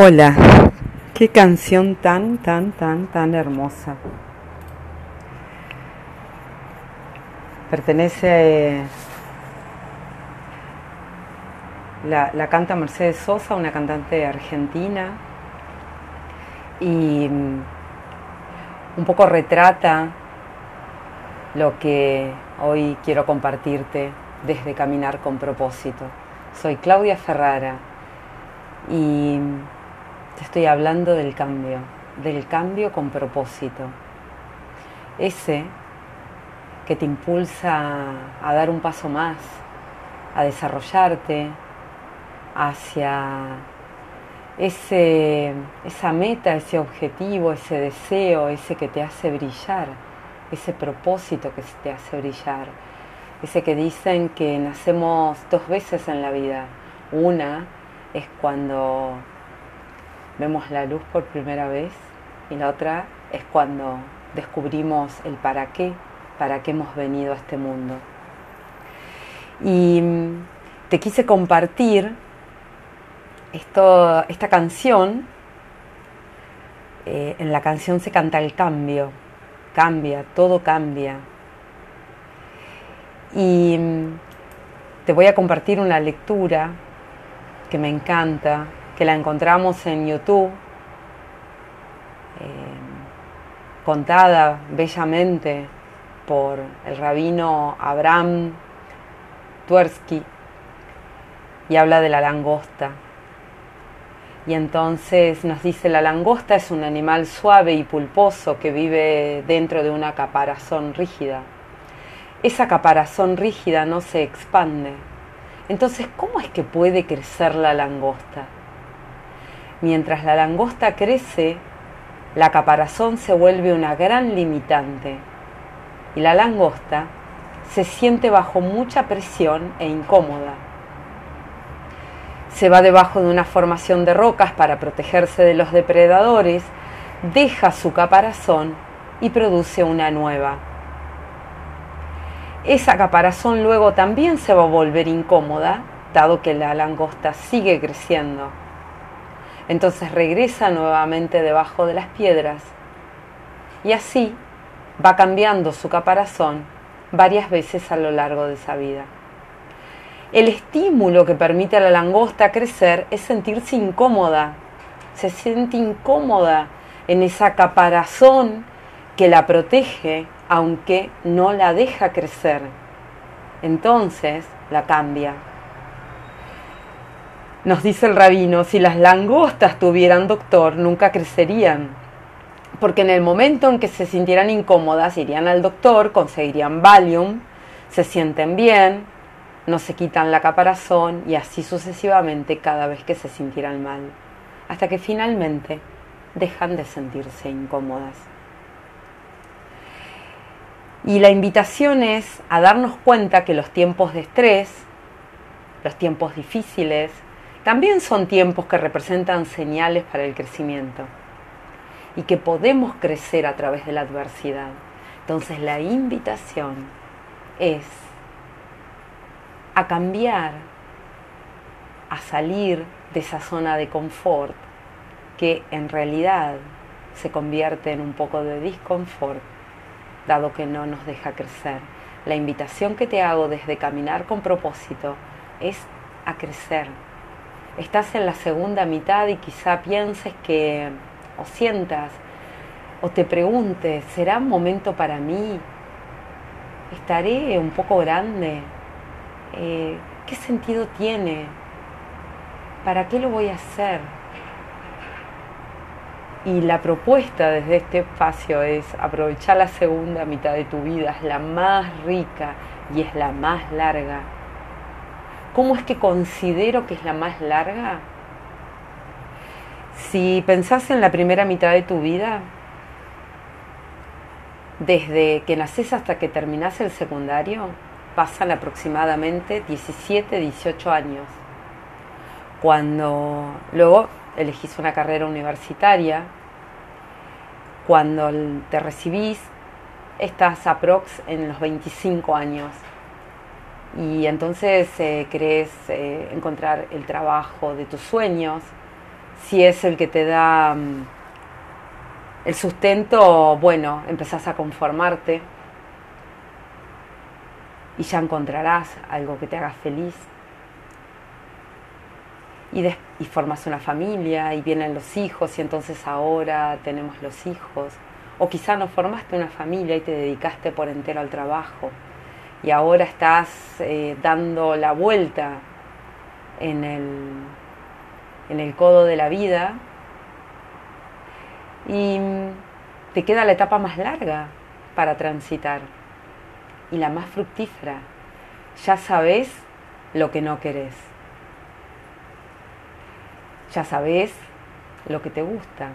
Hola, qué canción tan, tan, tan, tan hermosa. Pertenece, la, la, canta Mercedes Sosa, una cantante argentina, y mm, un poco retrata lo que hoy quiero compartirte desde Caminar con propósito. Soy Claudia Ferrara y te estoy hablando del cambio, del cambio con propósito. Ese que te impulsa a dar un paso más, a desarrollarte hacia ese, esa meta, ese objetivo, ese deseo, ese que te hace brillar, ese propósito que te hace brillar, ese que dicen que nacemos dos veces en la vida. Una es cuando vemos la luz por primera vez y la otra es cuando descubrimos el para qué para qué hemos venido a este mundo. Y mm, te quise compartir esto, esta canción. Eh, en la canción se canta el cambio, cambia, todo cambia. Y mm, te voy a compartir una lectura que me encanta, que la encontramos en YouTube, eh, contada bellamente por el rabino Abraham Tversky y habla de la langosta. Y entonces nos dice, la langosta es un animal suave y pulposo que vive dentro de una caparazón rígida. Esa caparazón rígida no se expande. Entonces, ¿cómo es que puede crecer la langosta? Mientras la langosta crece, la caparazón se vuelve una gran limitante y la langosta se siente bajo mucha presión e incómoda. Se va debajo de una formación de rocas para protegerse de los depredadores, deja su caparazón y produce una nueva. Esa caparazón luego también se va a volver incómoda, dado que la langosta sigue creciendo. Entonces regresa nuevamente debajo de las piedras y así va cambiando su caparazón varias veces a lo largo de esa vida. El estímulo que permite a la langosta crecer es sentirse incómoda. Se siente incómoda en esa caparazón que la protege aunque no la deja crecer. Entonces la cambia. Nos dice el rabino, si las langostas tuvieran doctor, nunca crecerían porque en el momento en que se sintieran incómodas irían al doctor, conseguirían Valium, se sienten bien, no se quitan la caparazón y así sucesivamente cada vez que se sintieran mal, hasta que finalmente dejan de sentirse incómodas. Y la invitación es a darnos cuenta que los tiempos de estrés, los tiempos difíciles, también son tiempos que representan señales para el crecimiento y que podemos crecer a través de la adversidad. Entonces la invitación es a cambiar, a salir de esa zona de confort que en realidad se convierte en un poco de disconfort, dado que no nos deja crecer. La invitación que te hago desde caminar con propósito es a crecer. Estás en la segunda mitad y quizá pienses que, o sientas, o te preguntes, ¿será un momento para mí? ¿Estaré un poco grande? Eh, ¿Qué sentido tiene? ¿Para qué lo voy a hacer? Y la propuesta desde este espacio es aprovechar la segunda mitad de tu vida, es la más rica y es la más larga. ¿Cómo es que considero que es la más larga? Si pensás en la primera mitad de tu vida, desde que naces hasta que terminás el secundario, pasan aproximadamente 17, 18 años. Cuando luego elegís una carrera universitaria, cuando te recibís, estás aprox en los 25 años. Y entonces eh, querés eh, encontrar el trabajo de tus sueños, si es el que te da mm, el sustento, bueno, empezás a conformarte y ya encontrarás algo que te haga feliz. Y, y, formas una familia y vienen los hijos y entonces ahora tenemos los hijos. O quizá no formaste una familia y te dedicaste por entero al trabajo y ahora estás eh, dando la vuelta en el, en el codo de la vida y te queda la etapa más larga para transitar y la más fructífera. Ya sabes lo que no querés. Ya sabes lo que te gusta.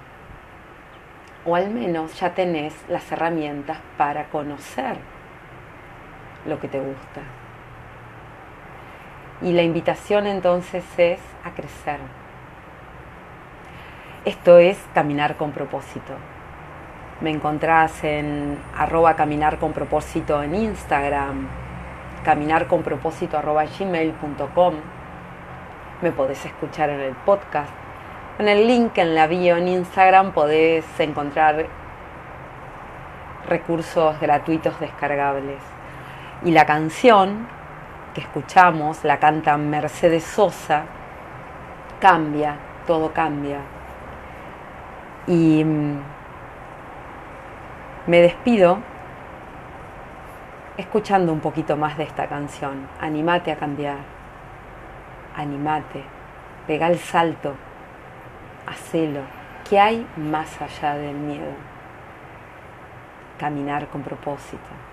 O al menos ya tenés las herramientas para conocer lo que te gusta. Y la invitación entonces es a crecer. Esto es caminar con propósito. Me encontrás en arroba caminar con propósito en Instagram, caminar con propósito gmail.com. Me podés escuchar en el podcast. En el link en la bio en Instagram podés encontrar recursos gratuitos descargables. Y la canción que escuchamos la canta Mercedes Sosa, cambia, todo cambia. Y mm, me despido escuchando un poquito más de esta canción. Animate a cambiar. Animate. Pega el salto. Hacelo. ¿Qué hay más allá del miedo? Caminar con propósito.